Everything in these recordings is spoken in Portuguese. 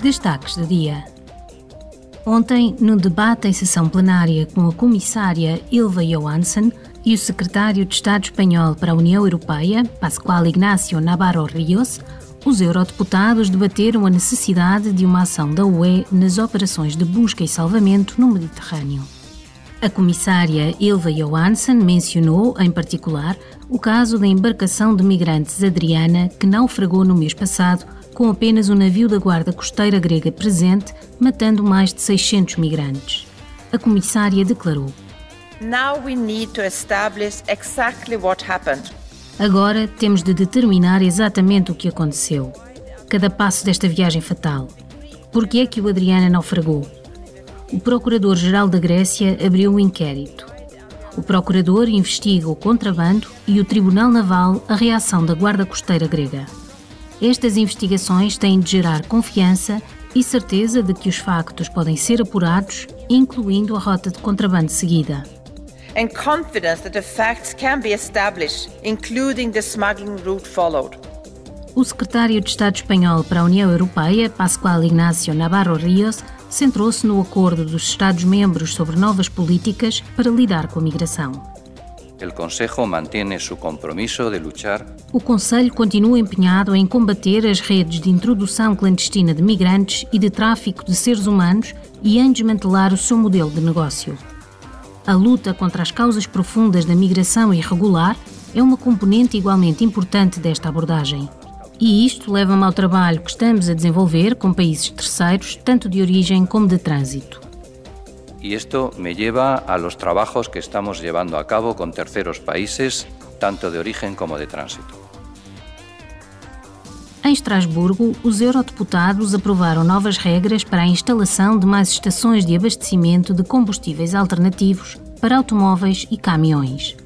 Destaques do dia. Ontem, no debate em sessão plenária com a comissária Ilva Johansson e o secretário de Estado espanhol para a União Europeia, Pascual Ignacio Navarro Rios, os eurodeputados debateram a necessidade de uma ação da UE nas operações de busca e salvamento no Mediterrâneo. A comissária Ilva Johansson mencionou, em particular, o caso da embarcação de migrantes Adriana, que naufragou no mês passado com apenas um navio da Guarda Costeira grega presente, matando mais de 600 migrantes. A comissária declarou: Now we need to establish exactly what happened. Agora temos de determinar exatamente o que aconteceu. Cada passo desta viagem fatal. Por que é que o Adriana naufragou? O Procurador-Geral da Grécia abriu um inquérito. O Procurador investiga o contrabando e o Tribunal Naval a reação da Guarda Costeira grega. Estas investigações têm de gerar confiança e certeza de que os factos podem ser apurados, incluindo a rota de contrabando seguida. And confidence that the facts can be established, including the smuggling route followed. O secretário de Estado espanhol para a União Europeia, Pascual Ignacio Navarro Rios, centrou-se no acordo dos Estados-membros sobre novas políticas para lidar com a migração. Compromiso de. O Conselho continua empenhado em combater as redes de introdução clandestina de migrantes e de tráfico de seres humanos e em desmantelar o seu modelo de negócio. A luta contra as causas profundas da migração irregular é uma componente igualmente importante desta abordagem. E isto leva-me ao trabalho que estamos a desenvolver com países terceiros, tanto de origem como de trânsito. Y esto me lleva a los trabajos que estamos llevando a cabo con terceros países, tanto de origen como de tránsito. Em Estrasburgo, os eurodeputados aprovaram novas regras para a instalação de mais estações de abastecimento de combustíveis alternativos para automóveis e caminhões.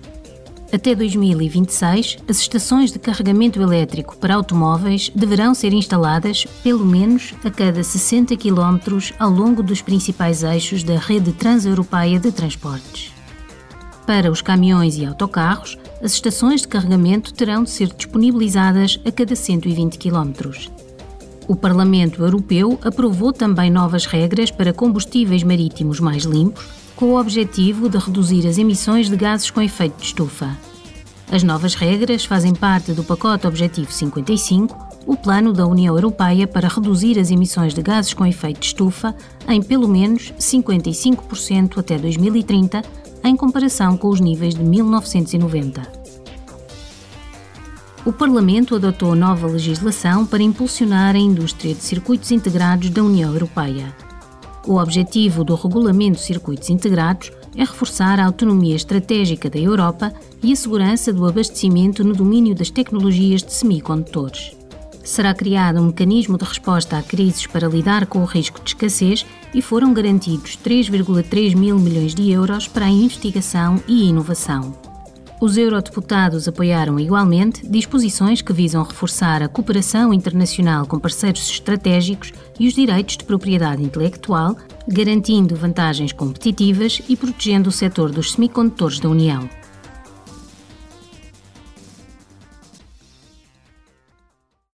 Até 2026, as estações de carregamento elétrico para automóveis deverão ser instaladas pelo menos a cada 60 km ao longo dos principais eixos da rede transeuropeia de transportes. Para os caminhões e autocarros, as estações de carregamento terão de ser disponibilizadas a cada 120 km. O Parlamento Europeu aprovou também novas regras para combustíveis marítimos mais limpos com o objetivo de reduzir as emissões de gases com efeito de estufa. As novas regras fazem parte do pacote Objetivo 55, o plano da União Europeia para reduzir as emissões de gases com efeito de estufa em pelo menos 55% até 2030, em comparação com os níveis de 1990. O Parlamento adotou nova legislação para impulsionar a indústria de circuitos integrados da União Europeia. O objetivo do Regulamento de Circuitos Integrados é reforçar a autonomia estratégica da Europa e a segurança do abastecimento no domínio das tecnologias de semicondutores. Será criado um mecanismo de resposta a crises para lidar com o risco de escassez e foram garantidos 3,3 mil milhões de euros para a investigação e inovação. Os eurodeputados apoiaram igualmente disposições que visam reforçar a cooperação internacional com parceiros estratégicos e os direitos de propriedade intelectual, garantindo vantagens competitivas e protegendo o setor dos semicondutores da União.